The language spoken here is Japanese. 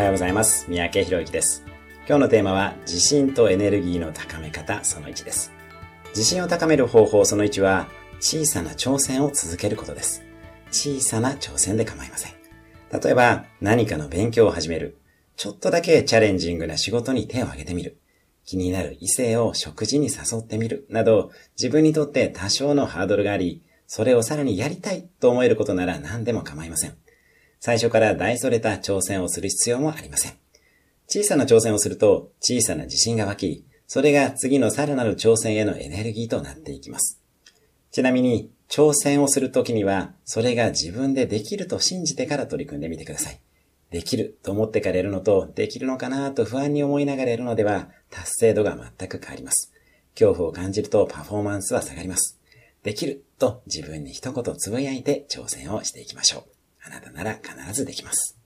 はようございます。三宅博之です。今日のテーマは、自信とエネルギーの高め方その1です。自信を高める方法その1は、小さな挑戦を続けることです。小さな挑戦で構いません。例えば、何かの勉強を始める。ちょっとだけチャレンジングな仕事に手を挙げてみる。気になる異性を食事に誘ってみる。など、自分にとって多少のハードルがあり、それをさらにやりたいと思えることなら何でも構いません。最初から大それた挑戦をする必要もありません。小さな挑戦をすると小さな自信が湧き、それが次のさらなる挑戦へのエネルギーとなっていきます。ちなみに、挑戦をするときには、それが自分でできると信じてから取り組んでみてください。できると思ってからやるのと、できるのかなと不安に思いながらやるのでは、達成度が全く変わります。恐怖を感じるとパフォーマンスは下がります。できると自分に一言つぶやいて挑戦をしていきましょう。あなたなら必ずできます。